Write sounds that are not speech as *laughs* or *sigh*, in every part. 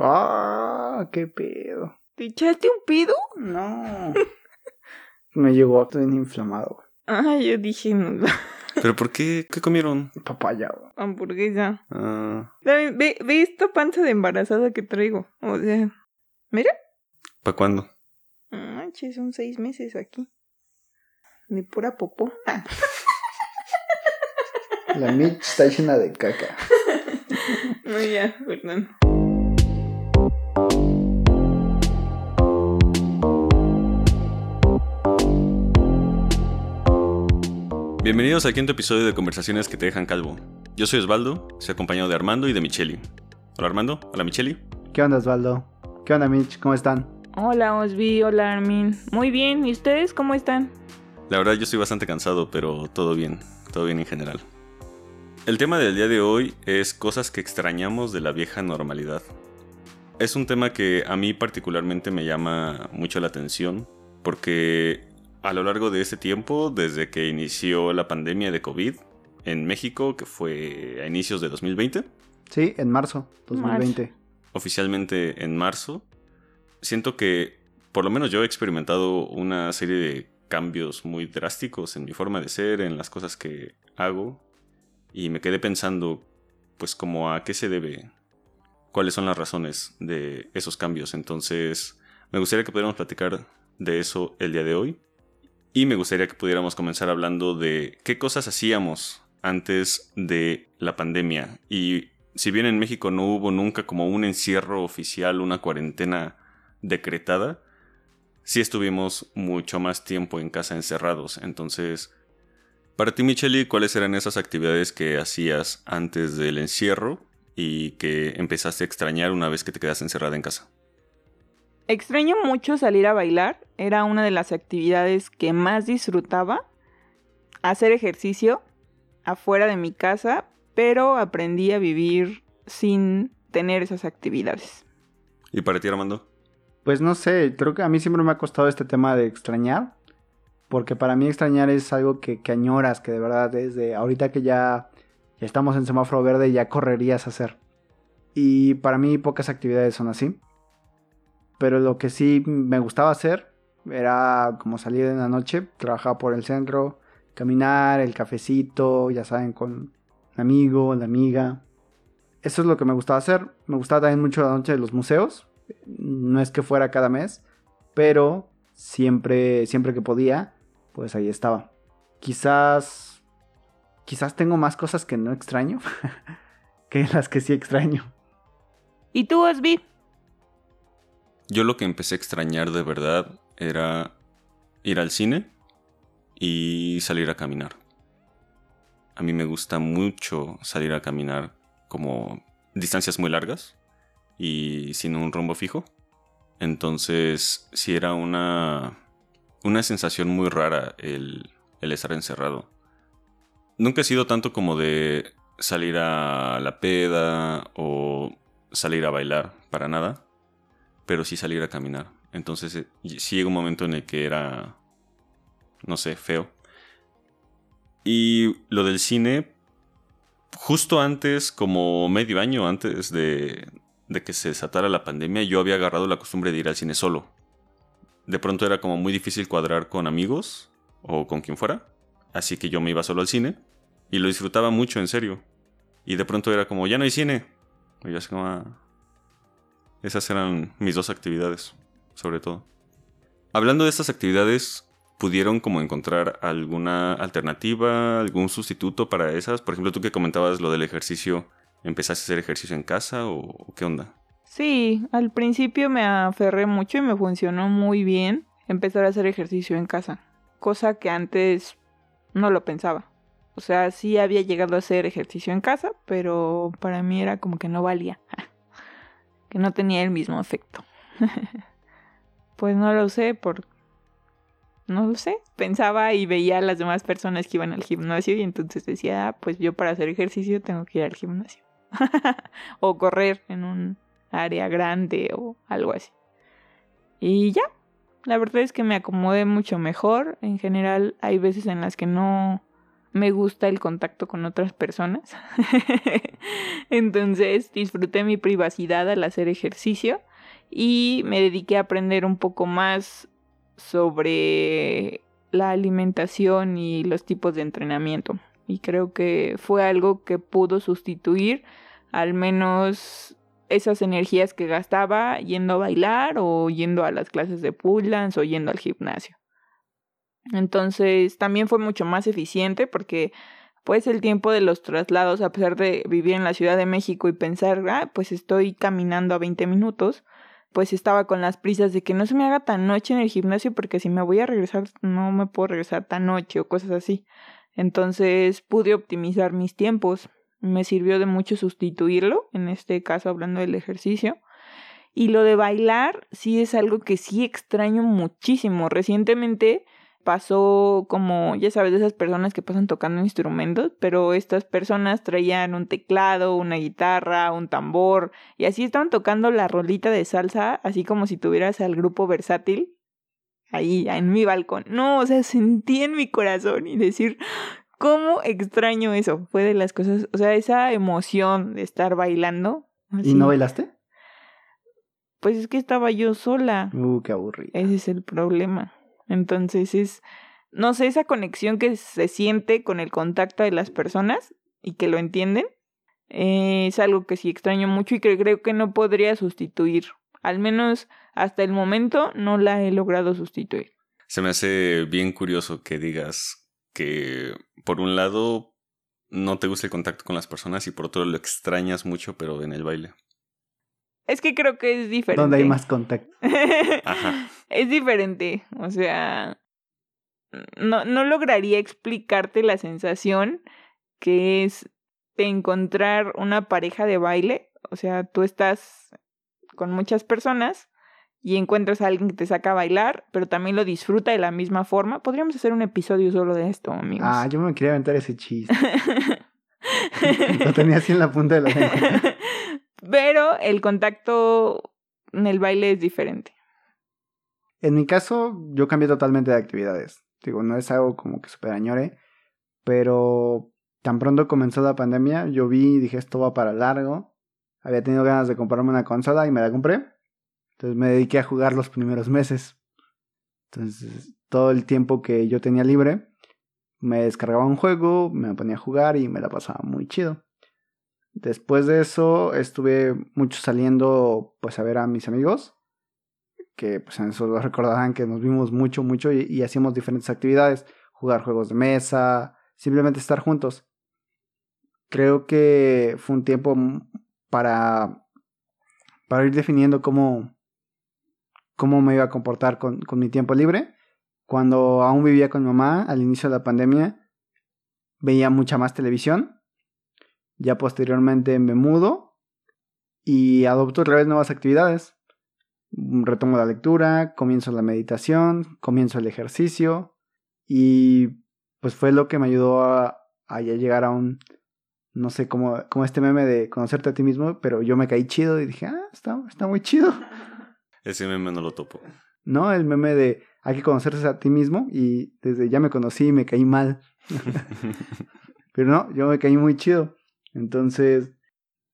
Ah, qué pedo. ¿Te echaste un pedo? No. *laughs* Me llegó todo inflamado. Ah, yo dije, no, *laughs* ¿Pero por qué? ¿Qué comieron? Papaya. güey. hamburguesa. Ah, Ve, ve, ve esta panza de embarazada que traigo. O sea, mira. ¿Para cuándo? Manches, son seis meses aquí. De pura popó. La Mitch está llena de caca. *laughs* No, ya, perdón. Bienvenidos al quinto episodio de Conversaciones que te dejan calvo. Yo soy Osvaldo, soy acompañado de Armando y de Micheli. Hola Armando, hola Micheli. ¿Qué onda, Osvaldo? ¿Qué onda, Mitch? ¿Cómo están? Hola, Osvi. Hola, Armin. Muy bien. ¿Y ustedes cómo están? La verdad yo estoy bastante cansado, pero todo bien, todo bien en general. El tema del día de hoy es cosas que extrañamos de la vieja normalidad. Es un tema que a mí particularmente me llama mucho la atención, porque a lo largo de este tiempo, desde que inició la pandemia de COVID en México, que fue a inicios de 2020, Sí, en marzo 2020. oficialmente en marzo, siento que por lo menos yo he experimentado una serie de cambios muy drásticos en mi forma de ser, en las cosas que hago, y me quedé pensando, pues como a qué se debe, cuáles son las razones de esos cambios. Entonces, me gustaría que pudiéramos platicar de eso el día de hoy. Y me gustaría que pudiéramos comenzar hablando de qué cosas hacíamos antes de la pandemia. Y si bien en México no hubo nunca como un encierro oficial, una cuarentena decretada, sí estuvimos mucho más tiempo en casa encerrados. Entonces, para ti, Micheli, ¿cuáles eran esas actividades que hacías antes del encierro y que empezaste a extrañar una vez que te quedaste encerrada en casa? Extraño mucho salir a bailar. Era una de las actividades que más disfrutaba. Hacer ejercicio afuera de mi casa, pero aprendí a vivir sin tener esas actividades. ¿Y para ti, Armando? Pues no sé, creo que a mí siempre me ha costado este tema de extrañar. Porque para mí extrañar es algo que, que añoras, que de verdad es de ahorita que ya, ya estamos en semáforo verde, ya correrías a hacer. Y para mí pocas actividades son así. Pero lo que sí me gustaba hacer era como salir en la noche, trabajar por el centro, caminar, el cafecito, ya saben, con un amigo, la amiga. Eso es lo que me gustaba hacer. Me gustaba también mucho la noche de los museos. No es que fuera cada mes, pero siempre, siempre que podía, pues ahí estaba. Quizás, quizás tengo más cosas que no extraño *laughs* que las que sí extraño. ¿Y tú, Osvi? Yo lo que empecé a extrañar de verdad era ir al cine y salir a caminar. A mí me gusta mucho salir a caminar como distancias muy largas y sin un rumbo fijo. Entonces, sí era una, una sensación muy rara el, el estar encerrado. Nunca he sido tanto como de salir a la peda o salir a bailar, para nada, pero sí salir a caminar. Entonces, eh, sí llegó un momento en el que era, no sé, feo. Y lo del cine, justo antes, como medio año antes de, de que se desatara la pandemia, yo había agarrado la costumbre de ir al cine solo. De pronto era como muy difícil cuadrar con amigos o con quien fuera. Así que yo me iba solo al cine y lo disfrutaba mucho, en serio. Y de pronto era como, ya no hay cine. Como, "Ah". Esas eran mis dos actividades, sobre todo. Hablando de estas actividades, ¿pudieron como encontrar alguna alternativa, algún sustituto para esas? Por ejemplo, tú que comentabas lo del ejercicio, ¿empezaste a hacer ejercicio en casa o qué onda? Sí, al principio me aferré mucho y me funcionó muy bien empezar a hacer ejercicio en casa, cosa que antes no lo pensaba. O sea, sí había llegado a hacer ejercicio en casa, pero para mí era como que no valía, *laughs* que no tenía el mismo efecto. *laughs* pues no lo sé por no lo sé, pensaba y veía a las demás personas que iban al gimnasio y entonces decía, "Ah, pues yo para hacer ejercicio tengo que ir al gimnasio. *laughs* o correr en un área grande o algo así. Y ya, la verdad es que me acomodé mucho mejor. En general hay veces en las que no, me gusta el contacto con otras personas. *laughs* Entonces disfruté mi privacidad al hacer ejercicio y me dediqué a aprender un poco más sobre la alimentación y los tipos de entrenamiento. Y creo que fue algo que pudo sustituir al menos esas energías que gastaba yendo a bailar o yendo a las clases de pull dance o yendo al gimnasio. Entonces también fue mucho más eficiente porque pues el tiempo de los traslados, a pesar de vivir en la Ciudad de México y pensar, ah, pues estoy caminando a 20 minutos, pues estaba con las prisas de que no se me haga tan noche en el gimnasio porque si me voy a regresar no me puedo regresar tan noche o cosas así. Entonces pude optimizar mis tiempos. Me sirvió de mucho sustituirlo, en este caso hablando del ejercicio. Y lo de bailar sí es algo que sí extraño muchísimo. Recientemente pasó como, ya sabes, de esas personas que pasan tocando instrumentos, pero estas personas traían un teclado, una guitarra, un tambor, y así estaban tocando la rolita de salsa, así como si tuvieras al grupo versátil ahí en mi balcón. No, o sea, sentí en mi corazón y decir, ¿cómo extraño eso? Fue de las cosas, o sea, esa emoción de estar bailando. ¿Y no bailaste? Pues es que estaba yo sola. Uh, qué aburrido. Ese es el problema. Entonces es, no sé, esa conexión que se siente con el contacto de las personas y que lo entienden, eh, es algo que sí extraño mucho y que creo que no podría sustituir. Al menos hasta el momento no la he logrado sustituir. Se me hace bien curioso que digas que por un lado no te gusta el contacto con las personas y por otro lo extrañas mucho pero en el baile. Es que creo que es diferente. Donde hay más contacto. *laughs* Ajá. Es diferente. O sea, no, no lograría explicarte la sensación que es de encontrar una pareja de baile. O sea, tú estás con muchas personas y encuentras a alguien que te saca a bailar, pero también lo disfruta de la misma forma. Podríamos hacer un episodio solo de esto, amigos. Ah, yo me quería aventar ese chiste. *laughs* lo tenía así en la punta de la lengua. Pero el contacto en el baile es diferente. En mi caso, yo cambié totalmente de actividades. Digo, no es algo como que super añore, pero tan pronto comenzó la pandemia, yo vi y dije, esto va para largo. Había tenido ganas de comprarme una consola y me la compré. Entonces me dediqué a jugar los primeros meses. Entonces, todo el tiempo que yo tenía libre, me descargaba un juego, me ponía a jugar y me la pasaba muy chido. Después de eso estuve mucho saliendo pues a ver a mis amigos, que pues en eso lo recordarán que nos vimos mucho, mucho y, hacíamos diferentes actividades, jugar juegos de mesa, simplemente estar juntos. Creo que fue un tiempo para, para ir definiendo cómo, cómo me iba a comportar con, mi tiempo libre. Cuando aún vivía con mi mamá al inicio de la pandemia, veía mucha más televisión ya posteriormente me mudo y adopto otra vez nuevas actividades. Retomo la lectura, comienzo la meditación, comienzo el ejercicio y pues fue lo que me ayudó a, a llegar a un, no sé, como, como este meme de conocerte a ti mismo, pero yo me caí chido y dije, ah, está, está muy chido. *laughs* Ese meme no lo topo. No, el meme de hay que conocerse a ti mismo y desde ya me conocí y me caí mal. *laughs* pero no, yo me caí muy chido. Entonces,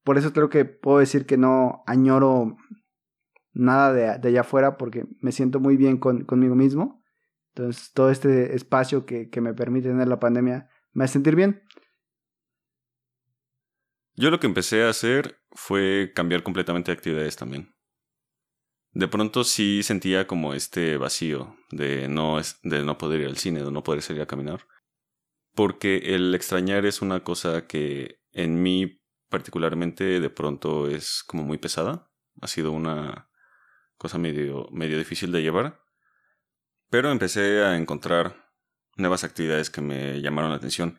por eso creo que puedo decir que no añoro nada de, allá afuera porque me siento muy bien con, conmigo mismo. Entonces, todo este espacio que, que me permite tener la pandemia me hace sentir bien. Yo lo que empecé a hacer fue cambiar completamente de actividades también. De pronto sí sentía como este vacío de no, de no poder ir al cine, de no poder salir a caminar. Porque el extrañar es una cosa que en mí particularmente de pronto es como muy pesada. Ha sido una cosa medio, difícil de llevar. Pero empecé a encontrar nuevas actividades que me llamaron la atención.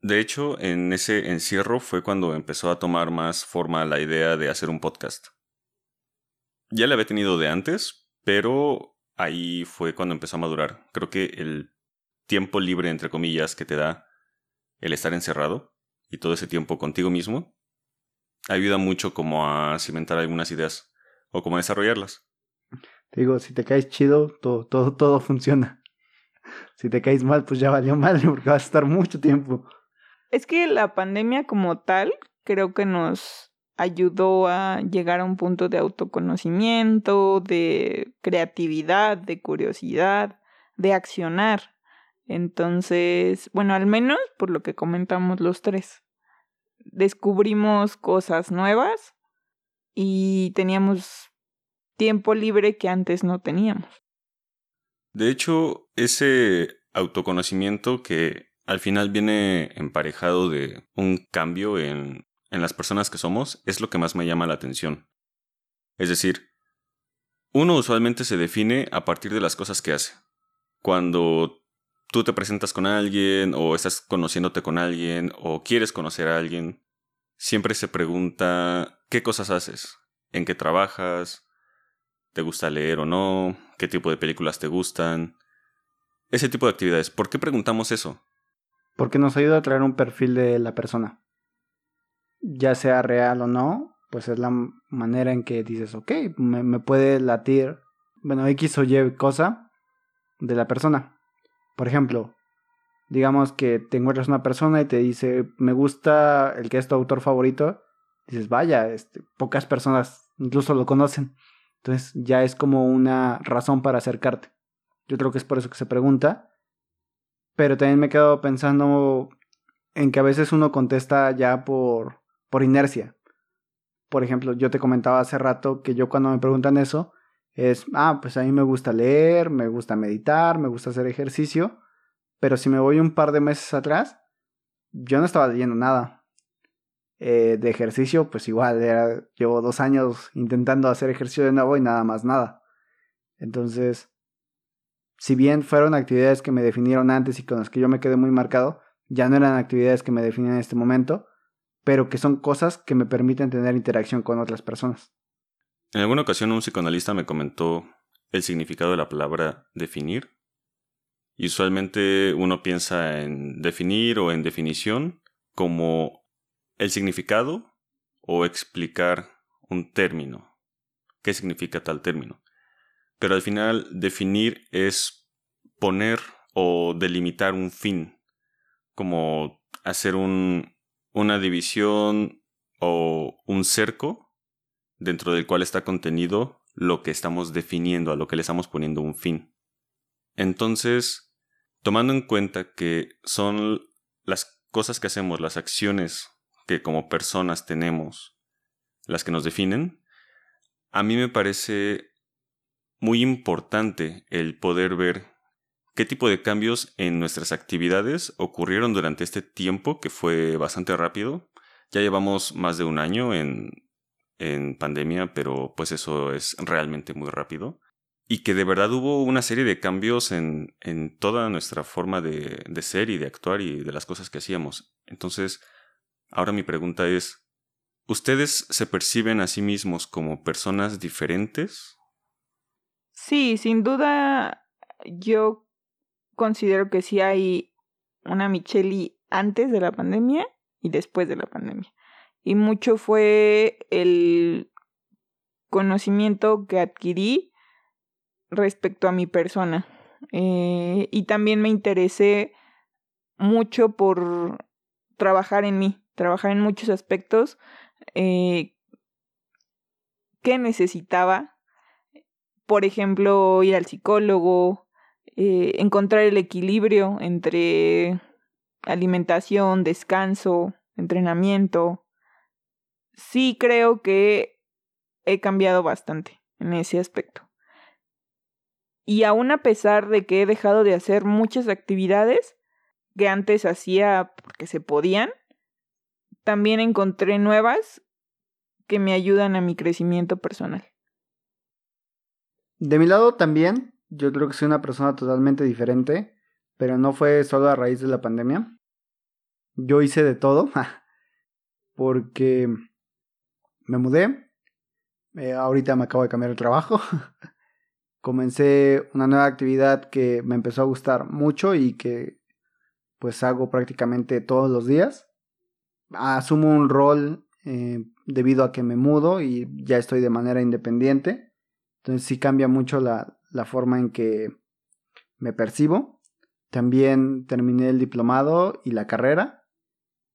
De hecho, en ese encierro fue cuando empezó a tomar más forma la idea de hacer un podcast. Ya la había tenido de antes, pero ahí fue cuando empezó a madurar. Creo que el tiempo libre, entre comillas, que te da el estar encerrado, y todo ese tiempo contigo mismo, ayuda mucho como a cimentar algunas ideas o como a desarrollarlas. Te digo, si te caes chido, todo, todo, todo funciona. si te caes mal, pues ya valió mal porque vas a estar mucho tiempo. Es que la pandemia como tal creo que nos ayudó a llegar a un punto de autoconocimiento, de creatividad, de curiosidad, de accionar. Entonces, bueno, al menos por lo que comentamos los tres, descubrimos cosas nuevas y teníamos tiempo libre que antes no teníamos. De hecho, ese autoconocimiento que al final viene emparejado de un cambio en, en las personas que somos es lo que más me llama la atención. Es decir, uno usualmente se define a partir de las cosas que hace. Cuando tú te presentas con alguien o estás conociéndote con alguien o quieres conocer a alguien, siempre se pregunta qué cosas haces, en qué trabajas, te gusta leer o no, qué tipo de películas te gustan, ese tipo de actividades. ¿Por qué preguntamos eso? Porque nos ayuda a traer un perfil de la persona. Ya sea real o no, pues es la manera en que dices, ok, me, me puede latir, bueno, X o Y cosa de la persona. Por ejemplo, digamos que te encuentras una persona y te dice, me gusta el que es tu autor favorito. Dices, vaya, este, pocas personas incluso lo conocen. Entonces ya es como una razón para acercarte. Yo creo que es por eso que se pregunta. Pero también me he quedado pensando en que a veces uno contesta ya por, por inercia. Por ejemplo, yo te comentaba hace rato que yo cuando me preguntan eso, es, ah, pues a mí me gusta leer, me gusta meditar, me gusta hacer ejercicio, pero si me voy un par de meses atrás, yo no estaba leyendo nada. Eh, de ejercicio, pues igual, llevo dos años intentando hacer ejercicio de nuevo y nada más nada. Entonces, si bien fueron actividades que me definieron antes y con las que yo me quedé muy marcado, ya no eran actividades que me definen en este momento, pero que son cosas que me permiten tener interacción con otras personas. En alguna ocasión un psicoanalista me comentó el significado de la palabra definir. Y usualmente uno piensa en definir o en definición como el significado o explicar un término. ¿Qué significa tal término? Pero al final definir es poner o delimitar un fin, como hacer un, una división o un cerco dentro del cual está contenido lo que estamos definiendo, a lo que le estamos poniendo un fin. Entonces, tomando en cuenta que son las cosas que hacemos, las acciones que como personas tenemos, las que nos definen, a mí me parece muy importante el poder ver qué tipo de cambios en nuestras actividades ocurrieron durante este tiempo que fue bastante rápido. Ya llevamos más de un año en en pandemia, pero pues eso es realmente muy rápido. Y que de verdad hubo una serie de cambios en, en toda nuestra forma de, de ser y de actuar y de las cosas que hacíamos. Entonces, ahora mi pregunta es, ¿ustedes se perciben a sí mismos como personas diferentes? Sí, sin duda yo considero que sí hay una Micheli antes de la pandemia y después de la pandemia y mucho fue el conocimiento que adquirí respecto a mi persona. Eh, y también me interesé mucho por trabajar en mí, trabajar en muchos aspectos eh, que necesitaba. Por ejemplo, ir al psicólogo, eh, encontrar el equilibrio entre alimentación, descanso, entrenamiento, sí creo que he cambiado bastante en ese aspecto. Y aún a pesar de que he dejado de hacer muchas actividades que antes hacía porque se podían, también encontré nuevas que me ayudan a mi crecimiento personal. De mi lado también, yo creo que soy una persona totalmente diferente, pero no fue solo a raíz de la pandemia. Yo hice de todo, *laughs* porque me mudé. Eh, ahorita me acabo de cambiar de trabajo. *laughs* Comencé una nueva actividad que me empezó a gustar mucho y que pues hago prácticamente todos los días. Asumo un rol eh, debido a que me mudo y ya estoy de manera independiente. Entonces sí cambia mucho la, la forma en que me percibo. También terminé el diplomado y la carrera,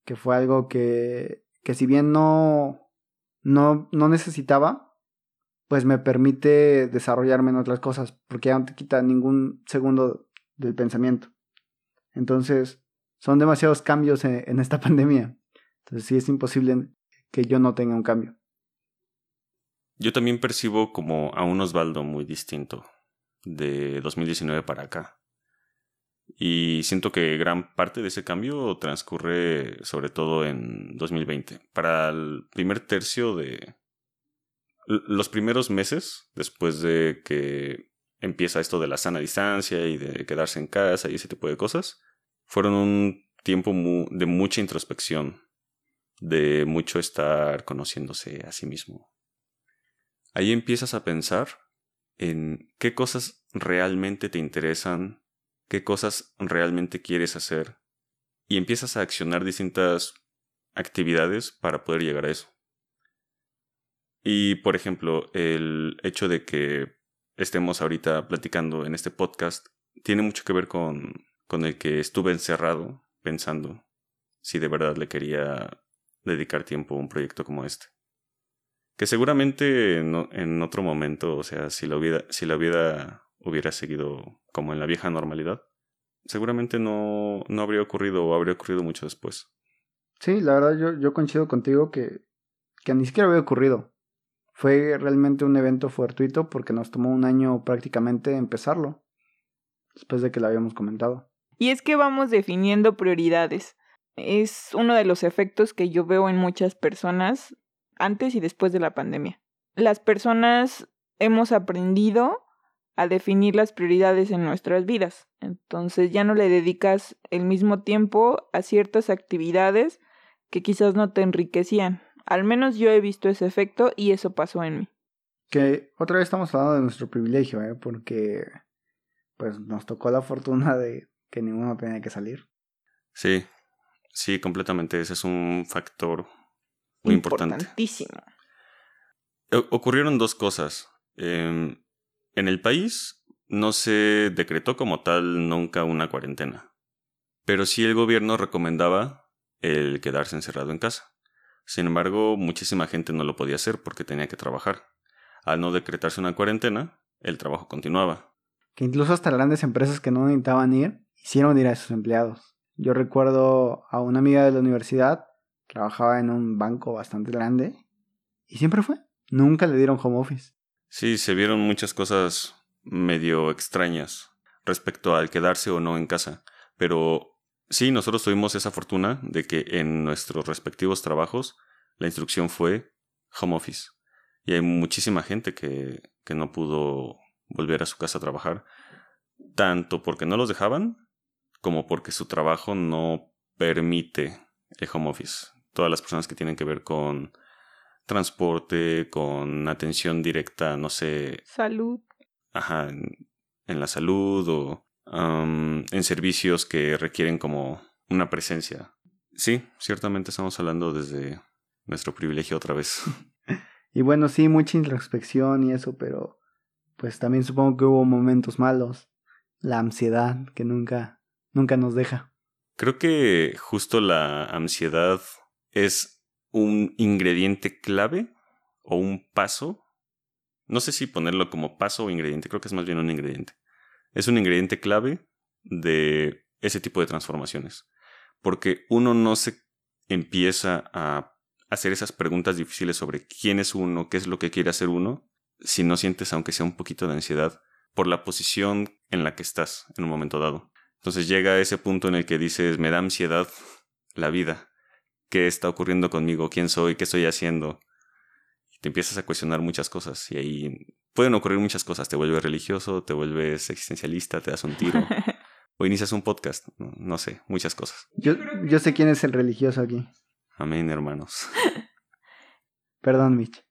que fue algo que, que si bien no, no, no necesitaba, pues me permite desarrollarme en otras cosas, porque ya no te quita ningún segundo del pensamiento. Entonces, son demasiados cambios en, esta *laughs* pandemia. Entonces, sí es imposible que yo no tenga un cambio. Yo también percibo como a un Osvaldo muy distinto de 2019 para acá. Y siento que gran parte de ese cambio transcurre sobre todo en 2020. Para el primer tercio de... Los primeros meses, después de que empieza esto de la sana distancia y de quedarse en casa y ese tipo de cosas, fueron un tiempo de mucha introspección, de mucho estar conociéndose a sí mismo. Ahí empiezas a pensar en qué cosas realmente te interesan, qué cosas realmente quieres hacer, y empiezas a accionar distintas actividades para poder llegar a eso. Y, por ejemplo, el hecho de que estemos ahorita platicando en este podcast tiene mucho que ver con, con el que estuve encerrado pensando si de verdad le quería dedicar tiempo a un proyecto como este. Que seguramente en, otro momento, o sea, si la, vida, si la vida hubiera seguido como en la vieja normalidad, seguramente no, no habría ocurrido o habría ocurrido mucho después. Sí, la verdad yo, yo coincido contigo que, que ni siquiera había ocurrido. Fue realmente un evento fortuito porque nos tomó un año prácticamente empezarlo, después de que lo habíamos comentado. Y es que vamos definiendo prioridades. Es uno de los efectos que yo veo en muchas personas antes y después de la pandemia. Las personas hemos aprendido a definir las prioridades en nuestras vidas. Entonces ya no le dedicas el mismo tiempo a ciertas actividades que quizás no te enriquecían. Al menos yo he visto ese efecto y eso pasó en mí. Que otra vez estamos hablando de nuestro privilegio, ¿eh? porque pues nos tocó la fortuna de que ninguno tenía que salir. Sí, sí, completamente. Ese es un factor muy importante. Importantísimo. Ocurrieron dos cosas. Em, en el país no se decretó como tal nunca una cuarentena, pero sí el gobierno recomendaba el quedarse encerrado en casa. Sin embargo, muchísima gente no lo podía hacer porque tenía que trabajar. Al no decretarse una cuarentena, el trabajo continuaba. Que incluso hasta grandes empresas que no necesitaban ir, hicieron ir a sus empleados. Yo recuerdo a una amiga de la universidad, trabajaba en un banco bastante grande, y siempre fue. Nunca le dieron home office. Sí, se vieron muchas cosas medio extrañas respecto al quedarse o no en casa, pero Sí, nosotros tuvimos esa fortuna de que en nuestros respectivos trabajos la instrucción fue home office. Y hay muchísima gente que, que no pudo volver a su casa a trabajar, tanto porque no los dejaban, como porque su trabajo no permite el home office. Todas las personas que tienen que ver con transporte, con atención directa, no sé. Salud. Ajá, en la salud o en servicios que requieren como una presencia. Sí, ciertamente estamos hablando desde nuestro privilegio otra vez. *laughs* y bueno, sí, mucha introspección y eso, pero pues también supongo que hubo momentos malos. La ansiedad que nunca, nunca nos deja. Creo que justo la ansiedad es un ingrediente clave o un paso. No sé si ponerlo como paso o ingrediente, creo que es más bien un ingrediente es un ingrediente clave de ese tipo de transformaciones. Porque uno no se empieza a hacer esas preguntas difíciles sobre quién es uno, qué es lo que quiere hacer uno, si no sientes aunque sea un poquito de ansiedad por la posición en la que estás en un momento dado. Entonces llega ese punto en el que dices, me da ansiedad la vida, qué está ocurriendo conmigo, quién soy, qué estoy haciendo. Y te empiezas a cuestionar muchas cosas y ahí pueden ocurrir muchas cosas. Te vuelves religioso, te vuelves existencialista, te das un tiro. *laughs* o inicias un podcast. No, sé, muchas cosas. Yo, yo sé quién es el religioso aquí. Amén, hermanos. *laughs* Perdón, Mitch.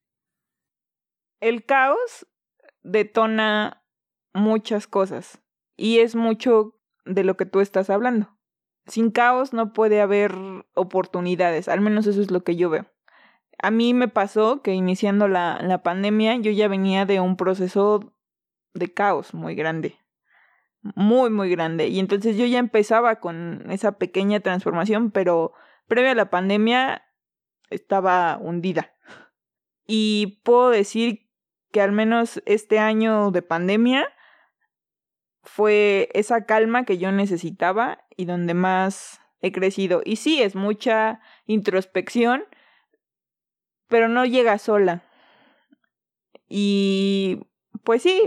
El caos detona muchas cosas. Y es mucho de lo que tú estás hablando. Sin caos no puede haber oportunidades. Al menos eso es lo que yo veo. A mí me pasó que iniciando la, la pandemia yo ya venía de un proceso de caos muy grande, muy, muy grande. Y entonces yo ya empezaba con esa pequeña transformación, pero previa a la pandemia estaba hundida. Y puedo decir que al menos este año de pandemia fue esa calma que yo necesitaba y donde más he crecido. Y sí, es mucha introspección, pero no llega sola. Y pues sí,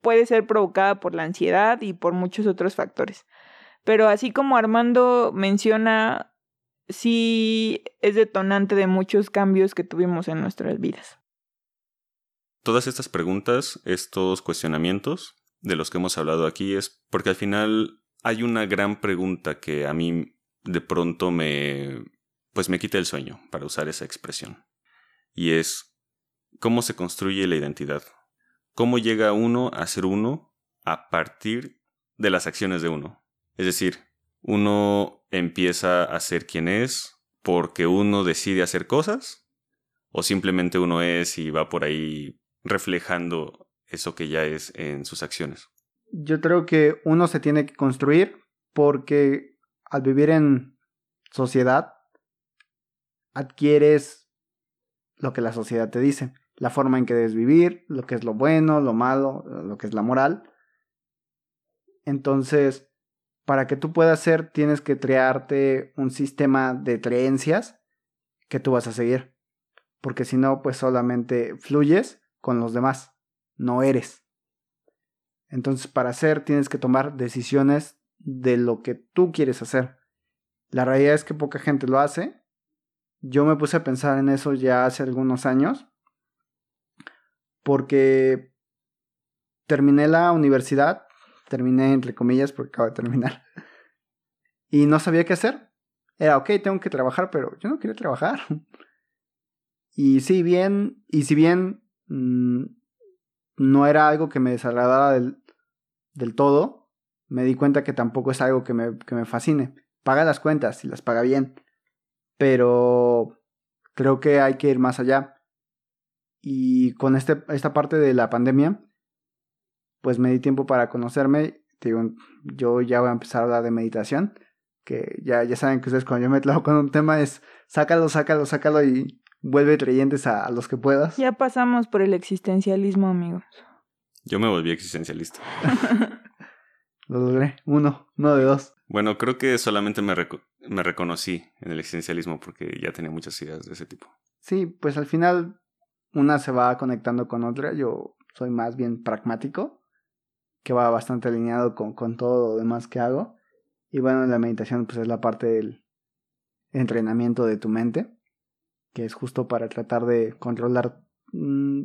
puede ser provocada por la ansiedad y por muchos otros factores. Pero así como Armando menciona, sí es detonante de muchos cambios que tuvimos en nuestras vidas. Todas estas preguntas, estos cuestionamientos de los que hemos hablado aquí es porque al final hay una gran pregunta que a mí de pronto me pues me quita el sueño para usar esa expresión. Y es cómo se construye la identidad. Cómo llega uno a ser uno a partir de las acciones de uno. Es decir, uno empieza a ser quien es porque uno decide hacer cosas o simplemente uno es y va por ahí reflejando eso que ya es en sus acciones. Yo creo que uno se tiene que construir porque al vivir en sociedad adquieres lo que la sociedad te dice, la forma en que debes vivir, lo que es lo bueno, lo malo, lo que es la moral. Entonces, para que tú puedas ser, tienes que crearte un sistema de creencias que tú vas a seguir. Porque si no, pues solamente fluyes con los demás, no eres. Entonces, para hacer, tienes que tomar decisiones de lo que tú quieres hacer. La realidad es que poca gente lo hace. Yo me puse a pensar en eso ya hace algunos años. Porque terminé la universidad. Terminé entre comillas porque acabo de terminar. *laughs* Y no sabía qué hacer. Era, ok, tengo que trabajar, pero yo no quería trabajar. *laughs* Y si bien, y si bien mm, no era algo que me desagradara del, del todo, me di cuenta que tampoco es algo que me, que me fascine. Paga las cuentas y las paga bien, pero creo que hay que ir más allá. Y con este, esta parte de la pandemia, pues me di tiempo para conocerme. Digo, yo ya voy a empezar a hablar de meditación, que ya, ya saben que ustedes cuando yo me trabajo con un tema es sácalo, sácalo, sácalo y vuelve creyentes a, a los que puedas. Ya pasamos por el existencialismo, amigos. Yo me volví existencialista. *laughs* Lo logré. Uno, no de dos. Bueno, creo que solamente me, me reconocí en el existencialismo porque ya tenía muchas ideas de ese tipo. Sí, pues al final una se va conectando con otra. Yo soy más bien pragmático, que va bastante alineado con, con todo lo demás que hago. Y bueno, la meditación pues es la parte del entrenamiento de tu mente, que es justo para tratar de controlar, mm,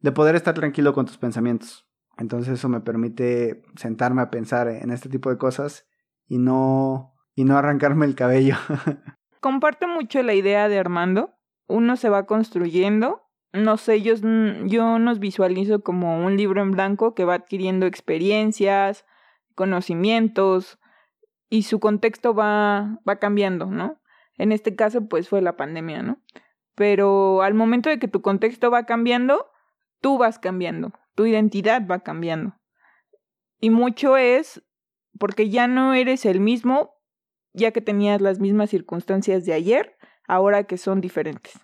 de poder estar tranquilo con tus pensamientos. Entonces eso me permite sentarme a pensar en este tipo de cosas y no, y no arrancarme el cabello. *laughs* Comparto mucho la idea de Armando. Uno se va construyendo. No sé, yo, yo nos visualizo como un libro en blanco que va adquiriendo experiencias, conocimientos y su contexto va, va cambiando, ¿no? En este caso, pues fue la pandemia, ¿no? Pero al momento de que tu contexto va cambiando, tú vas cambiando tu identidad va cambiando. Y mucho es porque ya no eres el mismo, ya que tenías las mismas circunstancias de ayer, ahora que son diferentes.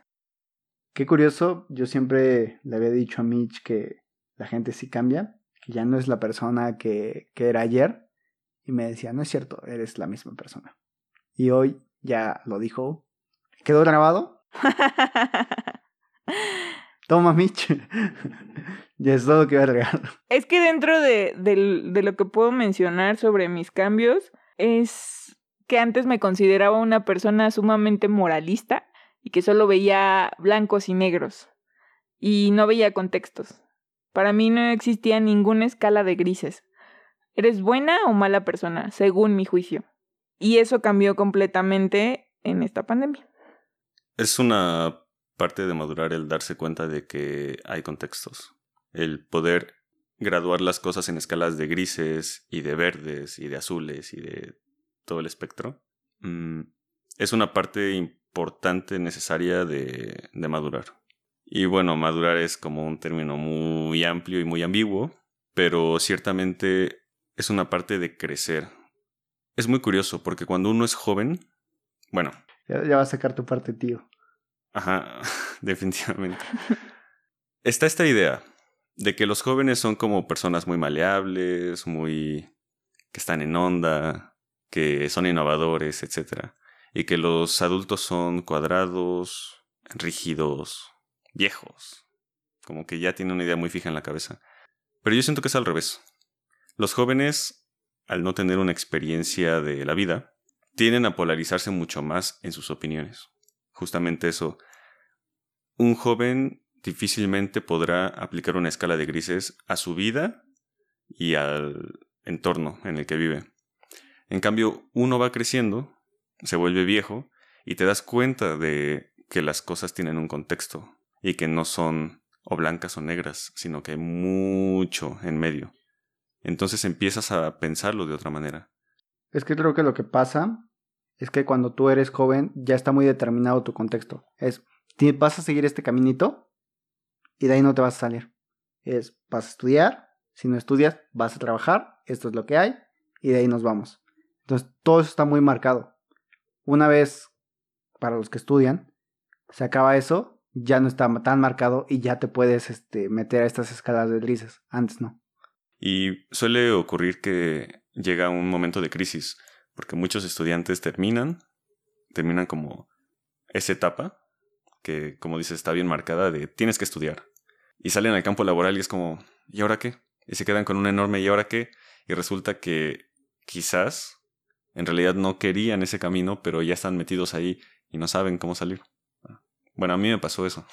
Qué curioso, yo siempre le había dicho a Mitch que la gente sí cambia, que ya no es la persona que, que era ayer, y me decía, no es cierto, eres la misma persona. Y hoy ya lo dijo. ¿Quedó grabado? *laughs* Toma, Mitch. *laughs* ya es todo lo que voy a regalar. Es que dentro de, de lo que puedo mencionar sobre mis cambios es que antes me consideraba una persona sumamente moralista y que solo veía blancos y negros y no veía contextos. Para mí no existía ninguna escala de grises. Eres buena o mala persona, según mi juicio. Y eso cambió completamente en esta pandemia. Es una parte de madurar el darse cuenta de que hay contextos. El poder graduar las cosas en escalas de grises y de verdes y de azules y de todo el espectro. Mm, es una parte importante, necesaria de, de madurar. Y bueno, madurar es como un término muy amplio y muy ambiguo, pero ciertamente es una parte de crecer. Es muy curioso porque cuando uno es joven, bueno. Ya, ya va a sacar tu parte, tío. Ajá, *laughs* definitivamente. Está esta idea de que los jóvenes son como personas muy maleables, muy que están en onda, que son innovadores, etc. Y que los adultos son cuadrados, rígidos, viejos. Como que ya tienen una idea muy fija en la cabeza. Pero yo siento que es al revés. Los jóvenes, al no tener una experiencia de la vida, tienden a polarizarse mucho más en sus opiniones. Justamente eso. Un joven difícilmente podrá aplicar una escala de grises a su vida y al entorno en el que vive. En cambio, uno va creciendo, se vuelve viejo y te das cuenta de que las cosas tienen un contexto y que no son o blancas o negras, sino que hay mucho en medio. Entonces empiezas a pensarlo de otra manera. Es que creo que lo que pasa es que cuando tú eres joven ya está muy determinado tu contexto. Es, vas a seguir este caminito y de ahí no te vas a salir. Es, vas a estudiar, si no estudias, vas a trabajar, esto es lo que hay y de ahí nos vamos. Entonces todo eso está muy marcado. Una vez, para los que estudian, se acaba eso, ya no está tan marcado y ya te puedes este, meter a estas escalas de grises. Antes no. Y suele ocurrir que llega un momento de crisis, porque muchos estudiantes terminan, terminan como esa etapa, que como dices está bien marcada, de tienes que estudiar. Y salen al campo laboral y es como, ¿y ahora qué? Y se quedan con un enorme ¿y ahora qué? Y resulta que quizás en realidad no querían ese camino, pero ya están metidos ahí y no saben cómo salir. Bueno, a mí me pasó eso.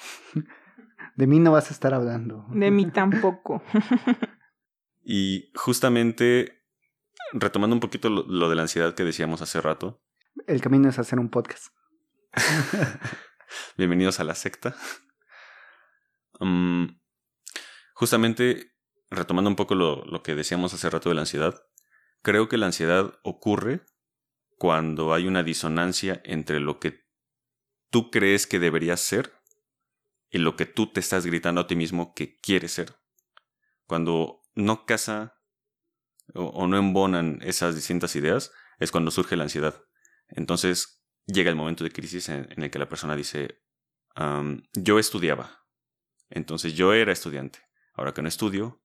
De mí no vas a estar hablando. De mí tampoco. *laughs* y justamente, retomando un poquito lo, de la ansiedad que decíamos hace rato. El camino es hacer un podcast. *laughs* Bienvenidos a la secta. Mm, justamente, retomando un poco lo, lo que decíamos hace rato de la ansiedad, creo que la ansiedad ocurre cuando hay una disonancia entre lo que tú crees que deberías ser y lo que tú te estás gritando a ti mismo que quieres ser. Cuando no casa o, no embonan esas distintas ideas, es cuando surge la ansiedad. Entonces llega el momento de crisis en, el que la persona dice, yo estudiaba, entonces yo era estudiante, ahora que no estudio,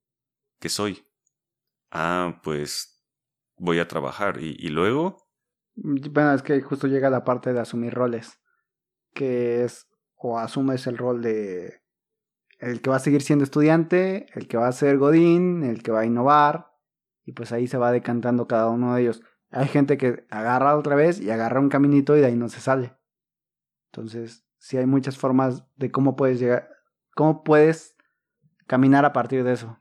¿qué soy? Ah, pues voy a trabajar y, y luego... Bueno, es que justo llega la parte de asumir roles que es o asumes el rol de el que va a seguir siendo estudiante, el que va a ser Godín, el que va a innovar, y pues ahí se va decantando cada uno de ellos. Hay gente que agarra otra vez y agarra un caminito y de ahí no se sale. Entonces, sí hay muchas formas de cómo puedes llegar, cómo puedes caminar a partir de eso.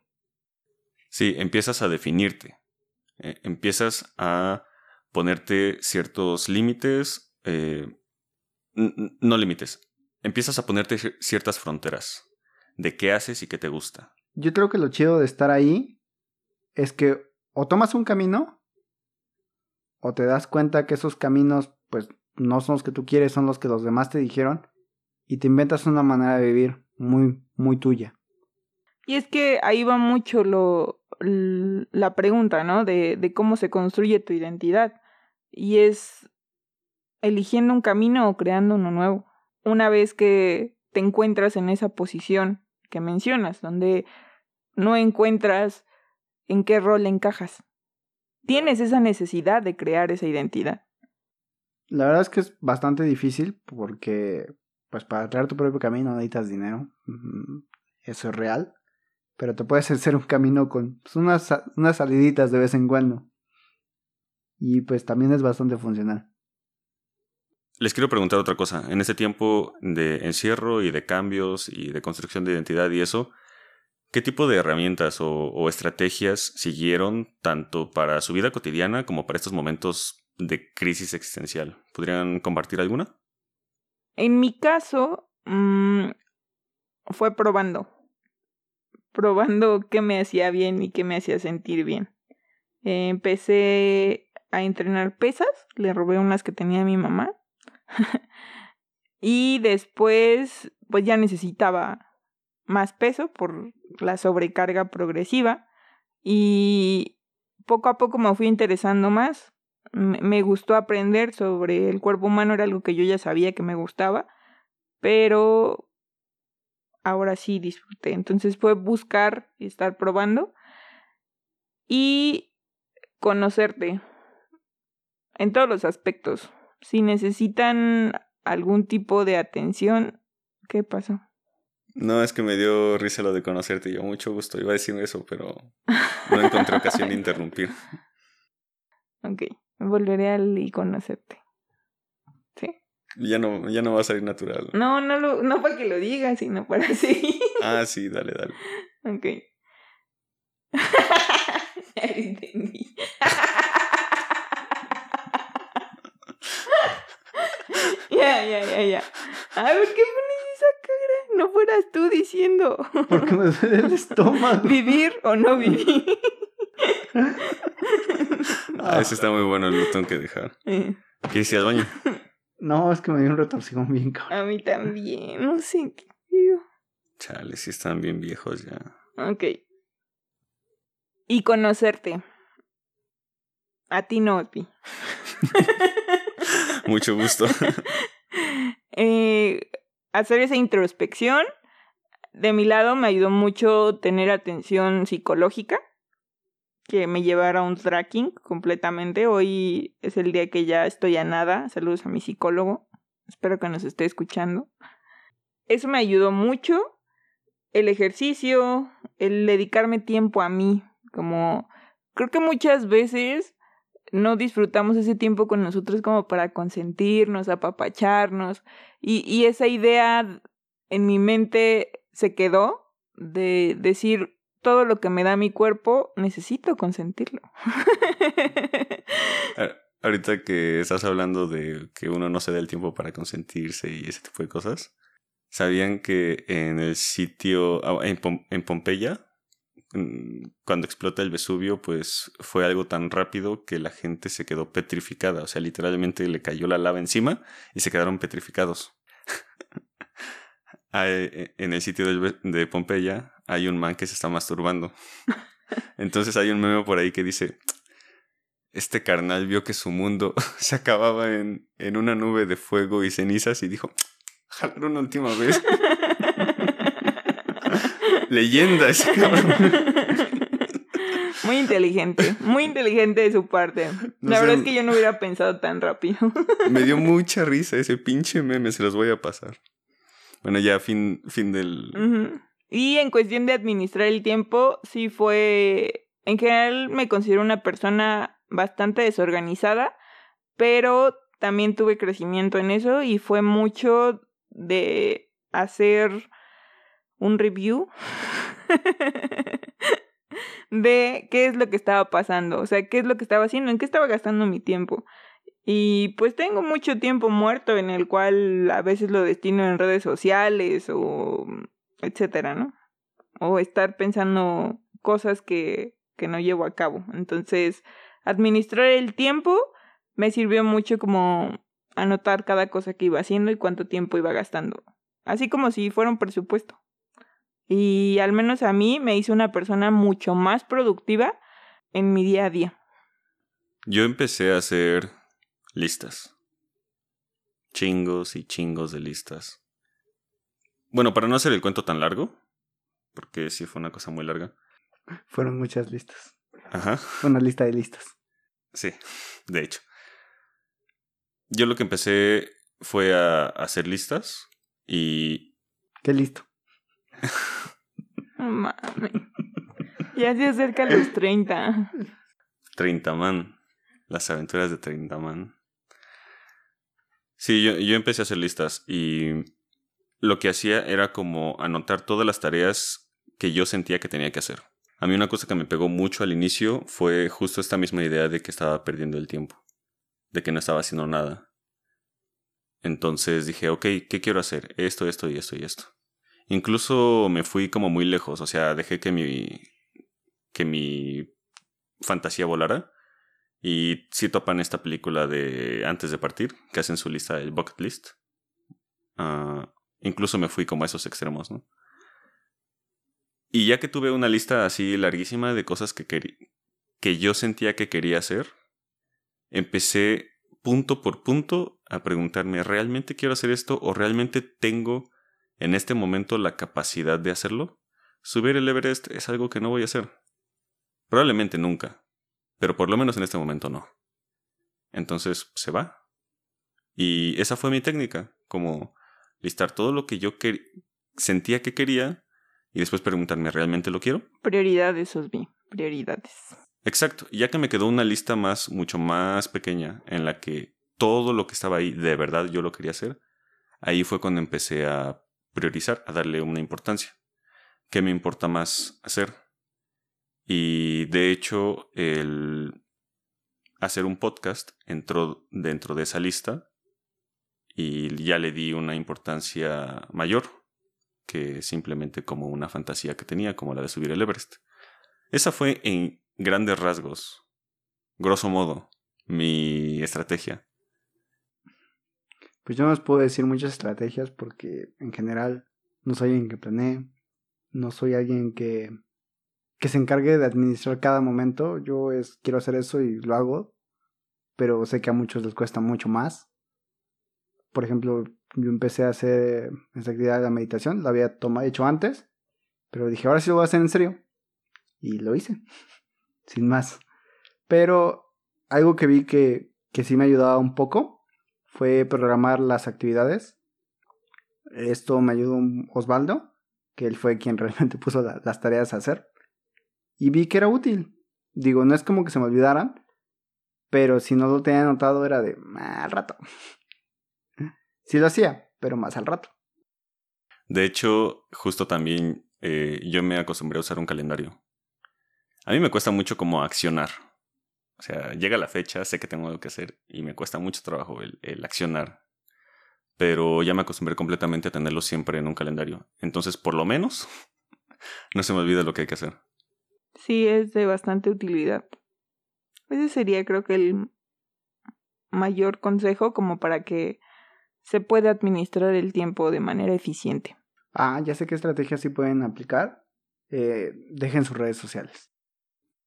Sí, empiezas a definirte, eh, empiezas a ponerte ciertos límites, eh, no limites. Empiezas a ponerte ciertas fronteras de qué haces y qué te gusta. Yo creo que lo chido de estar ahí es que o tomas un camino o te das cuenta que esos caminos pues no son los que tú quieres, son los que los demás te dijeron y te inventas una manera de vivir muy muy tuya. Y es que ahí va mucho lo la pregunta, ¿no? De, de cómo se construye tu identidad. Y es eligiendo un camino o creando uno nuevo. Una vez que te encuentras en esa posición que mencionas, donde no encuentras en qué rol encajas. Tienes esa necesidad de crear esa identidad. La verdad es que es bastante difícil porque, pues, para crear tu propio camino necesitas dinero. Eso es real. Pero te puedes hacer *laughs* un camino con unas, unas saliditas de vez en cuando. Y pues también es bastante funcional. Les quiero preguntar otra cosa. En este tiempo de encierro y de cambios y de construcción de identidad y eso, ¿qué tipo de herramientas o, estrategias siguieron tanto para su vida cotidiana como para estos momentos de crisis existencial? ¿Podrían compartir alguna? En mi caso, mm, fue probando. Probando qué me hacía bien y qué me hacía sentir bien. empecé a entrenar pesas, le robé unas que tenía mi mamá *laughs* y después, pues ya necesitaba más peso por la sobrecarga progresiva. Y poco a poco me fui interesando más. Me gustó aprender sobre el cuerpo humano, era algo que yo ya sabía que me gustaba, pero ahora sí disfruté. Entonces fue buscar y estar probando y conocerte en todos los aspectos. Si necesitan algún tipo de atención, ¿qué pasó? No, es que me dio risa lo de conocerte. Yo mucho gusto. Iba a decir eso, pero no encontré ocasión de interrumpir. *laughs* Ok, volveré al y conocerte. ¿Sí? Ya no, ya no va a salir natural. No, no, lo, no para que lo digas, sino para *laughs* seguir. Ah, sí, dale, dale. Ok. *laughs* ya entendí. Ya, ya, ya, ya. A ver, ¿qué pones esa cara? No fueras tú diciendo. Porque me duele el estómago. ¿Vivir o no vivir? ah, ese está muy bueno, lo tengo que dejar. Eh. ¿Quieres ir al baño? No, es que me dio un retorcijón bien cabrón. A mí también, no sé qué. Chale, sí están bien viejos ya. Ok. Y conocerte. A ti no, ti. *laughs* *laughs* Mucho gusto. *laughs* eh, hacer esa introspección. De mi lado me ayudó mucho tener atención psicológica, que me llevara a un tracking completamente. Hoy es el día que ya estoy a nada. Saludos a mi psicólogo. Espero que nos esté escuchando. Eso me ayudó mucho. El ejercicio, el dedicarme tiempo a mí, como creo que muchas veces no disfrutamos ese tiempo con nosotros como para consentirnos, apapacharnos. Y, y esa idea en mi mente se quedó de decir, todo lo que me da mi cuerpo, necesito consentirlo. *laughs* Ahorita que estás hablando de que uno no se da el tiempo para consentirse y ese tipo de cosas, ¿sabían que en el sitio, ah, en, Pompeya, cuando explota el Vesubio, pues fue algo tan rápido que la gente se quedó petrificada. O sea, literalmente le cayó la lava encima y se quedaron petrificados. *laughs* E, en el sitio de Pompeya hay un man que se está masturbando. *laughs* Entonces hay un meme por ahí que dice, este carnal vio que su mundo *laughs* se acababa en, en una nube de fuego y cenizas y dijo, jalar una última vez. Leyenda ese *laughs* cabrón. Muy inteligente, muy inteligente de su parte. la verdad es que yo no hubiera pensado tan rápido. me dio mucha risa ese pinche meme, se los voy a pasar. Bueno, ya fin, fin del... Y en cuestión de administrar el tiempo, sí fue... En general me considero una persona bastante desorganizada, pero también tuve crecimiento en eso y fue mucho de hacer un review *laughs* de qué es lo que estaba pasando, o sea, qué es lo que estaba haciendo, en qué estaba gastando mi tiempo. Y pues tengo mucho tiempo muerto en el cual a veces lo destino en redes sociales o etcétera, ¿no? O estar pensando cosas que, que no llevo a cabo. Entonces, administrar el tiempo me sirvió mucho como anotar cada cosa que iba haciendo y cuánto tiempo iba gastando. Así como si fuera un presupuesto. Y al menos a mí me hizo una persona mucho más productiva en mi día a día. Yo empecé a hacer listas. Chingos y chingos de listas. Bueno, para no hacer el cuento tan largo, porque sí fue una cosa muy larga. Fueron muchas listas. Ajá. Fue una lista de listas. Sí, de hecho. Yo lo que empecé fue a hacer listas y... ¿Qué listo? *laughs* Ya se acerca a los 30. 30 man. Las aventuras de 30 man. Sí, yo, yo empecé a hacer listas y lo que hacía era como anotar todas las tareas que yo sentía que tenía que hacer. A mí una cosa que me pegó mucho al inicio fue justo esta misma idea de que estaba perdiendo el tiempo, de que no estaba haciendo nada. Entonces dije, ok, ¿qué quiero hacer? Esto, esto y esto y esto. Incluso me fui como muy lejos, o sea, dejé que mi, que mi fantasía volara. Y si topan esta película de Antes de partir, que hacen su lista, el bucket list. Ah, incluso me fui como a esos extremos, ¿no? Y ya que tuve una lista así larguísima de cosas que, que yo sentía que quería hacer, empecé punto por punto a preguntarme, ¿realmente quiero hacer esto o realmente tengo en este momento la capacidad de hacerlo? Subir el Everest es algo que no voy a hacer. Probablemente nunca, pero por lo menos en este momento no. Entonces se va. Y esa fue mi técnica, como listar todo lo que yo sentía que quería y después preguntarme, ¿realmente lo quiero? Prioridades, Osby, prioridades. Exacto, ya que me quedó una lista más, mucho más pequeña, en la que todo lo que estaba ahí, de verdad yo lo quería hacer, ahí fue cuando empecé a priorizar, a darle una importancia. ¿Qué me importa más hacer? Y de hecho, el hacer un podcast entró dentro de esa lista y ya le di una importancia mayor que simplemente como una fantasía que tenía, como la de subir el Everest. Esa fue en grandes rasgos, grosso modo, mi estrategia. Pues yo no os puedo decir muchas estrategias porque en general no soy alguien que planee, no soy alguien que, que se encargue de administrar cada momento. Yo es, quiero hacer eso y lo hago, pero sé que a muchos les cuesta mucho más. Por ejemplo, yo empecé a hacer esta actividad de la meditación, la había tomado, hecho antes, pero dije, ahora sí lo voy a hacer en serio. Y lo hice *laughs* sin más. Pero algo que vi que, que sí me ayudaba un poco fue programar las actividades. Esto me ayudó Osvaldo, que él fue quien *laughs* realmente puso las tareas a hacer. Y vi que era útil. Digo, no es como que se me olvidaran, pero si no lo tenía anotado era de ah, al rato. *laughs* sí lo hacía, pero más al rato. De hecho, justo también eh, yo me acostumbré a usar un calendario. A mí me cuesta mucho como accionar. O sea, llega la fecha, sé que tengo algo que hacer y me cuesta mucho trabajo el, accionar. Pero ya me acostumbré completamente a tenerlo siempre en un calendario. Entonces, por lo menos, *laughs* no se me olvida lo que hay que hacer. Sí, es de bastante utilidad. Ese sería, creo que, el mayor consejo como para que se pueda administrar el tiempo de manera eficiente. Ah, ya sé qué estrategias sí pueden aplicar. Eh, dejen sus redes sociales.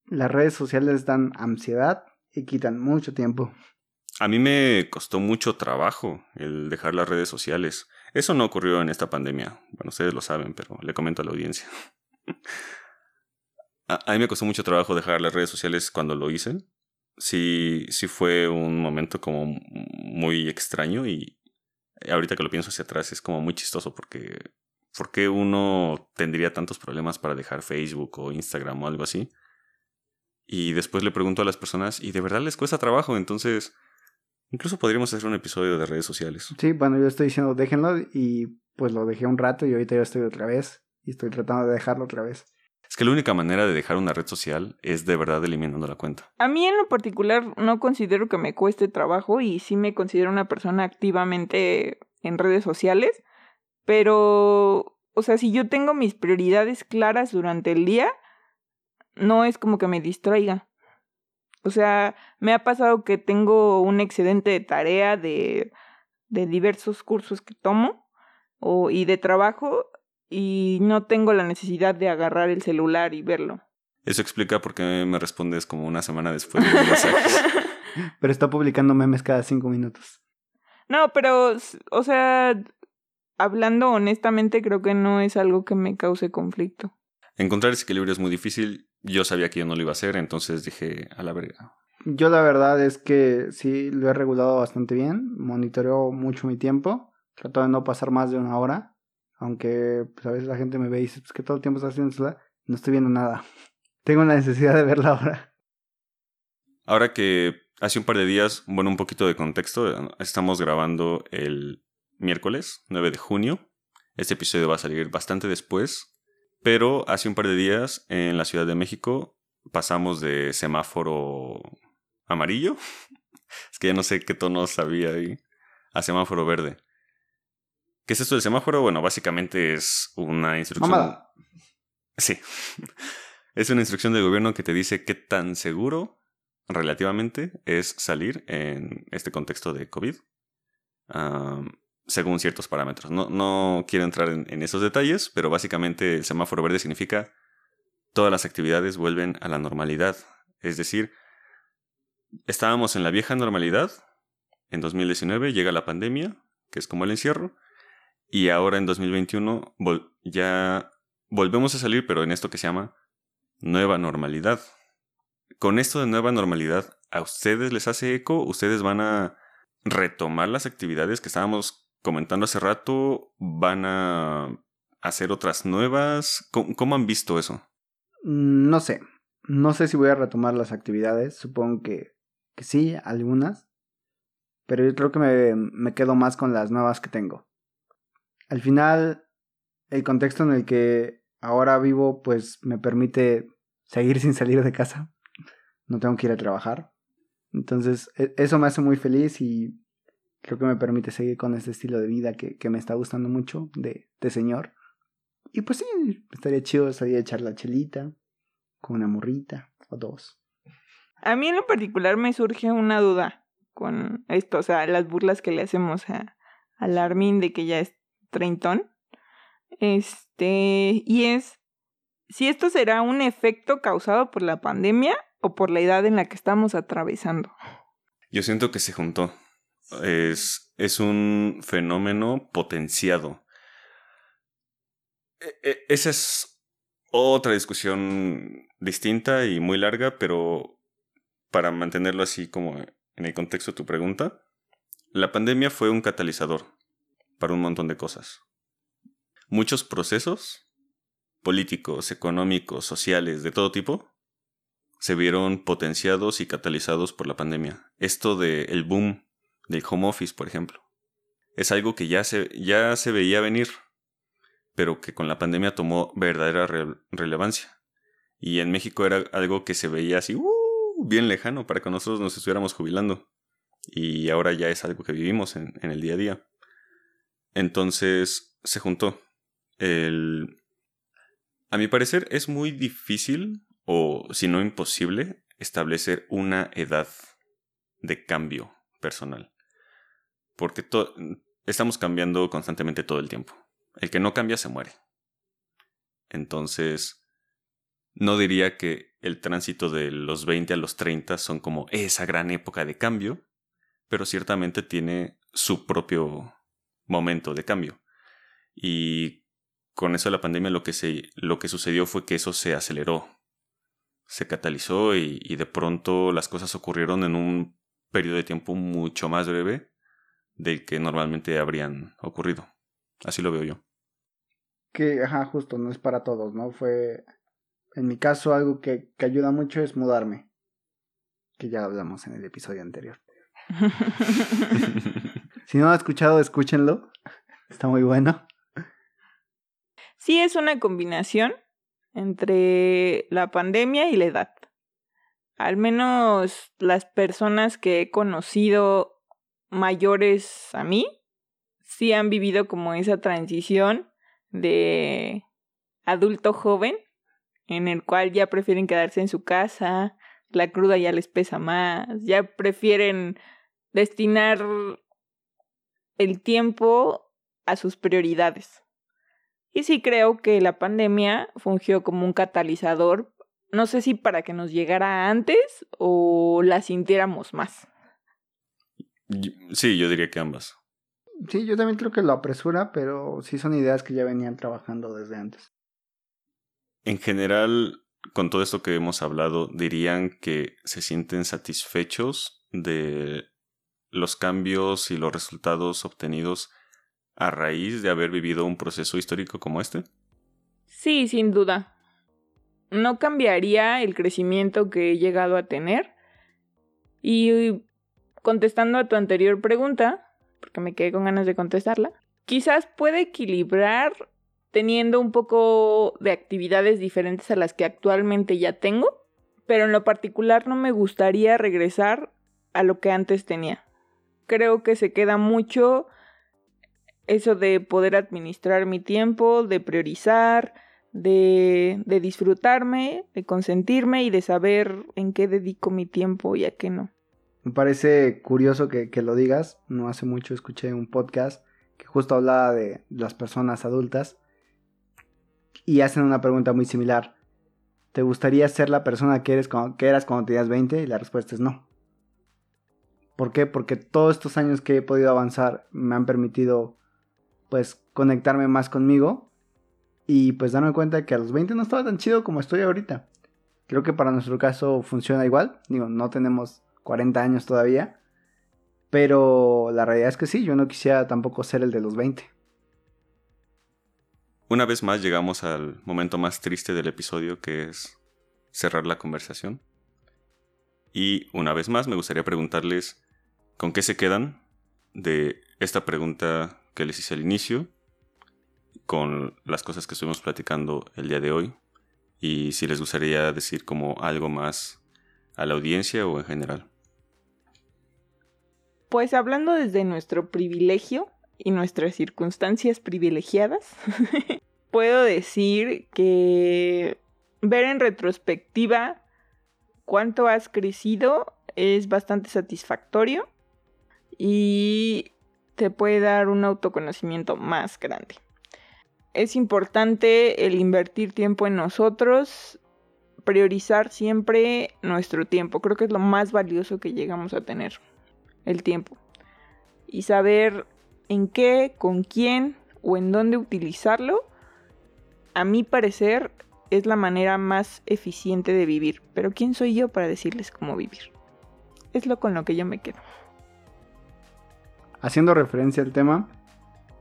Las redes sociales dan ansiedad y quitan mucho tiempo. A mí me costó mucho trabajo el dejar las redes sociales. Eso no ocurrió en esta pandemia. Bueno, ustedes lo saben, pero le comento a la audiencia. *laughs* a, mí me costó mucho trabajo dejar las redes sociales cuando lo hice. Sí, sí fue un momento como muy extraño y ahorita que lo pienso hacia atrás es como muy chistoso porque ¿por qué uno tendría tantos problemas para dejar Facebook o Instagram o algo así? Y después le pregunto a las personas y de verdad les cuesta trabajo, entonces incluso podríamos hacer un episodio de redes sociales. Sí, bueno, yo estoy diciendo déjenlo y pues lo dejé un rato y ahorita yo estoy otra vez y estoy tratando de dejarlo otra vez. Es que la única manera de dejar una red social es de verdad eliminando la cuenta. A mí en lo particular no considero que me cueste trabajo y sí me considero una persona activamente en redes sociales, pero, o sea, si yo tengo mis prioridades claras durante el día, no es como que me distraiga. O sea, me ha pasado que tengo un excedente de tarea de, de diversos cursos que tomo o, y de trabajo y no tengo la necesidad de agarrar el celular y verlo. Eso explica por qué me respondes como una semana después de los mensajes. *laughs* pero está publicando memes cada cinco minutos. No, pero, o sea, hablando honestamente, creo que no es algo que me cause conflicto. Encontrar ese equilibrio es muy difícil yo sabía que yo no lo iba a hacer, entonces dije, a la verga. Yo la verdad es que sí lo he regulado bastante bien, monitoreo mucho mi tiempo, trato de no pasar más de una hora, aunque pues, a veces la gente me ve y dice, pues que todo el tiempo estás haciendo no estoy viendo nada. *laughs* Tengo la necesidad de verla ahora. Ahora que hace un par de días, bueno, un poquito de contexto, estamos grabando el miércoles 9 de junio. Este episodio va a salir bastante después, pero hace un par de días en la Ciudad de México pasamos de semáforo amarillo, *laughs* es que ya no sé qué tono sabía ahí, a semáforo verde. ¿Qué es esto del semáforo? Bueno, básicamente es una instrucción. Sí. *laughs* Es una instrucción del gobierno que te dice qué tan seguro relativamente es salir en este contexto de COVID según ciertos parámetros. No, no quiero entrar en, esos detalles, pero básicamente el semáforo verde significa todas las actividades vuelven a la normalidad Es decir, estábamos en la vieja normalidad, en 2019 llega la pandemia, que es como el encierro, y ahora en 2021 ya volvemos a salir, pero en esto que se llama nueva normalidad. Con esto de nueva normalidad, ¿a ustedes les hace eco? ¿Ustedes van a retomar las actividades que estábamos comentando hace rato? ¿Van a hacer otras nuevas? ¿Cómo, han visto eso? Mm, no sé. No sé si voy a retomar las actividades. Supongo que, que sí, algunas. Pero yo creo que me, me quedo más con las nuevas que tengo. Al final, el contexto en el que ahora vivo, pues me permite seguir *laughs* sin salir de casa. No tengo que ir a trabajar. Entonces, e, eso me hace muy feliz y creo que me permite seguir con este estilo de vida que, que me está gustando mucho de, de señor. Y pues sí, estaría chido salir a echar la chelita con una morrita o dos. A mí en lo particular me surge una duda con esto, o sea, las burlas que le hacemos a, al Armin de que ya es treintón. Este, y es si esto será un efecto causado por la pandemia o por la edad en la que estamos atravesando. Yo siento que se juntó. Es, es un fenómeno potenciado. E, e, esa es otra discusión distinta y muy larga, pero para mantenerlo así como en el contexto de tu pregunta, la pandemia fue un catalizador para un montón de cosas. Muchos procesos políticos, económicos, sociales, de todo tipo, se vieron potenciados y catalizados por la pandemia. Esto del el boom del home office, por ejemplo, es algo que ya se, ya se veía venir, pero que con la pandemia tomó verdadera relevancia. Y en México era algo que se veía así, uh, bien lejano para que nosotros nos estuviéramos jubilando. Y ahora ya es algo que vivimos en, en el día a día. Entonces se juntó el... A mi parecer es muy difícil, o si no imposible, establecer una edad de cambio personal. Porque estamos cambiando constantemente todo el tiempo. El que no cambia se muere. Entonces, no diría que el tránsito de los 20 a los 30 son como esa gran época de cambio, pero ciertamente tiene su propio momento de cambio. Y con eso de la pandemia lo que, se, lo que sucedió fue que eso se aceleró, se catalizó y, y de pronto las cosas ocurrieron en un periodo de tiempo mucho más breve del que normalmente habrían ocurrido. Así lo veo yo. Que, ajá, justo, no es para todos, ¿no? Fue, en mi caso, algo que, que ayuda mucho es mudarme, que ya hablamos en el episodio anterior. *laughs* *laughs* si no lo han escuchado, escúchenlo, está muy bueno sí es una combinación entre la pandemia y la edad. Al menos las personas que he conocido mayores a mí, sí han vivido como esa transición de adulto joven, en el cual ya prefieren quedarse en su casa, la cruda ya les pesa más, ya prefieren destinar el tiempo a sus prioridades. Y sí creo que la pandemia fungió como un catalizador, no sé si para que nos llegara antes o la sintiéramos más. Sí, yo diría que ambas. Sí, yo también creo que lo apresura, pero sí son ideas que ya venían trabajando desde antes. En general, con todo esto que hemos hablado, dirían que se sienten satisfechos de los cambios y los resultados obtenidos a raíz de haber vivido un proceso histórico como este? Sí, sin duda. No cambiaría el crecimiento que he llegado a tener. Y contestando a tu anterior pregunta, porque me quedé con ganas de contestarla, quizás puede equilibrar teniendo un poco de actividades diferentes a las que actualmente ya tengo, pero en lo particular no me gustaría regresar a lo que antes tenía. Creo que se queda mucho eso de poder administrar mi tiempo, de priorizar, de, de disfrutarme, de consentirme y de saber en qué dedico mi tiempo y a qué no. Me parece curioso que, que, lo digas. No hace mucho escuché un podcast que justo hablaba de las personas adultas y hacen una pregunta muy similar. ¿te gustaría ser la persona que, eres cuando, que eras cuando tenías 20? Y la respuesta es no. ¿Por qué? Porque todos estos años que he podido avanzar me han permitido pues conectarme más conmigo y pues darme cuenta que a los 20 no estaba tan chido como estoy ahorita. Creo que para nuestro caso funciona igual. Digo, no tenemos 40 años todavía. Pero la realidad es que sí, yo no quisiera tampoco ser el de los 20. Una vez más llegamos al momento más triste del episodio, que es cerrar la conversación. Y una vez más me gustaría preguntarles con qué se quedan de esta pregunta que les hice al inicio, con las cosas que estuvimos platicando el día de hoy, y si les gustaría decir como algo más a la audiencia o en general. Pues hablando desde nuestro privilegio y nuestras circunstancias privilegiadas, *laughs* puedo decir que ver en retrospectiva cuánto has crecido es bastante satisfactorio y te puede dar un autoconocimiento más grande. Es importante el invertir tiempo en nosotros, priorizar siempre nuestro tiempo. Creo que es lo más valioso que llegamos a tener, el tiempo. Y saber en qué, con quién o en dónde utilizarlo, a mi parecer, es la manera más eficiente de vivir. Pero ¿quién soy yo para decirles cómo vivir? Es lo con lo que yo me quedo haciendo referencia al tema,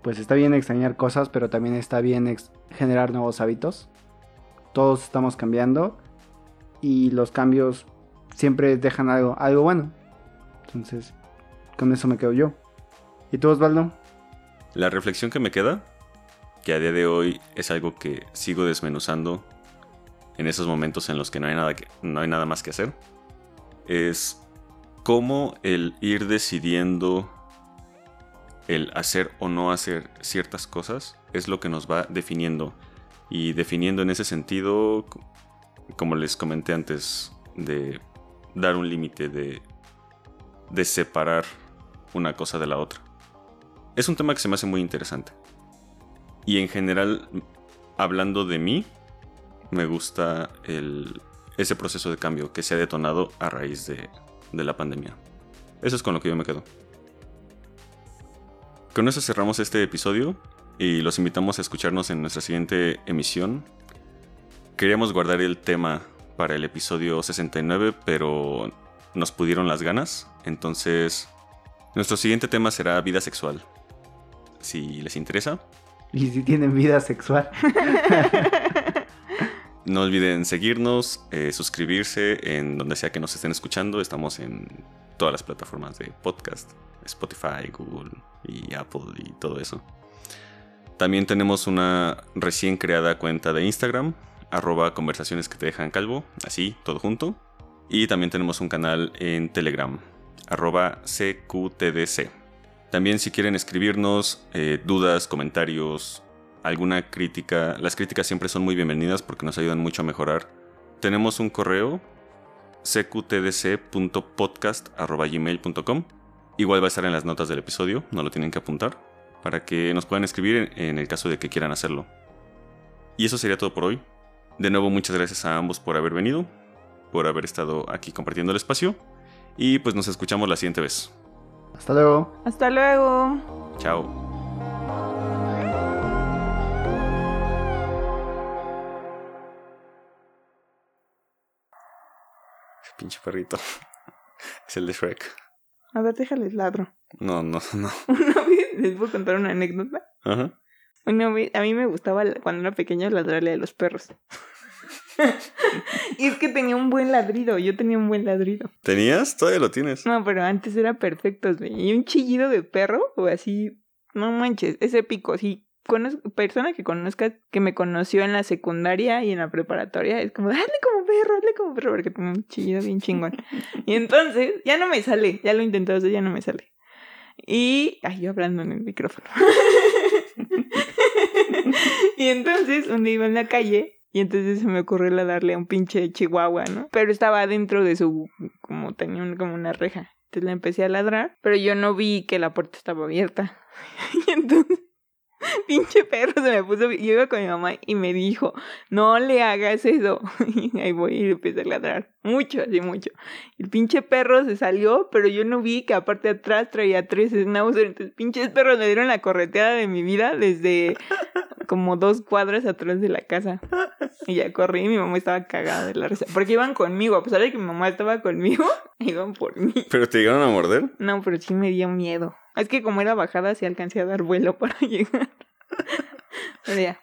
pues está bien extrañar cosas, pero también está bien generar nuevos hábitos. Todos estamos cambiando y los cambios siempre dejan algo, algo bueno. Entonces, con eso me quedo yo. ¿Y tú, Osvaldo? La reflexión que me queda, que a día de hoy es algo que sigo desmenuzando en esos momentos en los que no hay nada, que, no hay nada más que hacer, es cómo el ir decidiendo el hacer o no hacer ciertas cosas es lo que nos va definiendo. Y definiendo en ese sentido, como les comenté antes, de dar un límite, de, de separar una cosa de la otra. Es un tema que se me hace muy interesante. Y en general, hablando de mí, me gusta el, ese proceso de cambio que se ha detonado a raíz de, de la pandemia. Eso es con lo que yo me quedo. Con eso cerramos este episodio y los invitamos a escucharnos en nuestra siguiente emisión. Queríamos guardar el tema para el episodio 69, pero nos pudieron las ganas. Entonces, nuestro siguiente tema será vida sexual. Si les interesa. Y si tienen vida sexual. *laughs* no olviden seguirnos, eh, suscribirse en donde sea que nos estén escuchando. Estamos en todas las plataformas de podcast. Spotify, Google y Apple y todo eso. También tenemos una recién creada cuenta de Instagram, arroba conversaciones que te dejan calvo, así, todo junto. Y también tenemos un canal en Telegram, arroba CQTDC. También si quieren escribirnos eh, dudas, comentarios, alguna crítica, las críticas siempre son muy bienvenidas porque nos ayudan mucho a mejorar. Tenemos un correo cqtdc.podcast.gmail.com Igual va a estar en las notas del episodio, no lo tienen que apuntar, para que nos puedan escribir en el caso de que quieran hacerlo. Y eso sería todo por hoy. De nuevo, muchas gracias a ambos por haber venido, por haber estado aquí compartiendo el espacio, y pues nos escuchamos la siguiente vez. Hasta luego. Hasta luego. Chao. Pinche perrito. *laughs* Es el de Shrek. A ver, déjales ladro. No, no, no. *laughs* Una vez, les puedo contar una anécdota. Ajá. Una vez, a mí me gustaba cuando era pequeño ladrarle a los perros. *laughs* y es que tenía un buen ladrido, yo tenía un buen ladrido. ¿Tenías? Todavía lo tienes. No, pero antes era perfecto, güey. Y un chillido de perro, o así, no manches, es épico, sí persona que conozca que me conoció en la secundaria y en la preparatoria es como, hazle como perro, hazle como perro, porque tengo un chillido bien chingón. y entonces, ya no me sale, ya lo he intentado, ya no me sale. Y, ay, yo hablando en el micrófono. *laughs* y entonces, un día iba en la calle y entonces se me ocurrió darle a un pinche chihuahua, ¿no? Pero estaba dentro de su, como tenía como una reja. Entonces le empecé a ladrar, pero yo no vi que la puerta estaba abierta. *laughs* y entonces *laughs* pinche perro se me puso. Yo iba con mi mamá y me dijo, no le hagas eso. *laughs* Y ahí voy y empecé a ladrar. Mucho, así mucho. El pinche perro se salió, pero yo no vi que aparte atrás traía tres schnauzer. Entonces, pinches perros me dieron la correteada de mi vida desde como dos cuadras atrás de la casa. Y ya corrí y mi mamá estaba cagada de la risa. Porque iban conmigo, a pesar de que mi mamá estaba conmigo, *laughs* iban por mí. ¿Pero te llegaron a morder? No, pero sí me dio miedo. Es que como era bajada, sí alcancé a dar vuelo *laughs* para llegar. *laughs* Pero ya,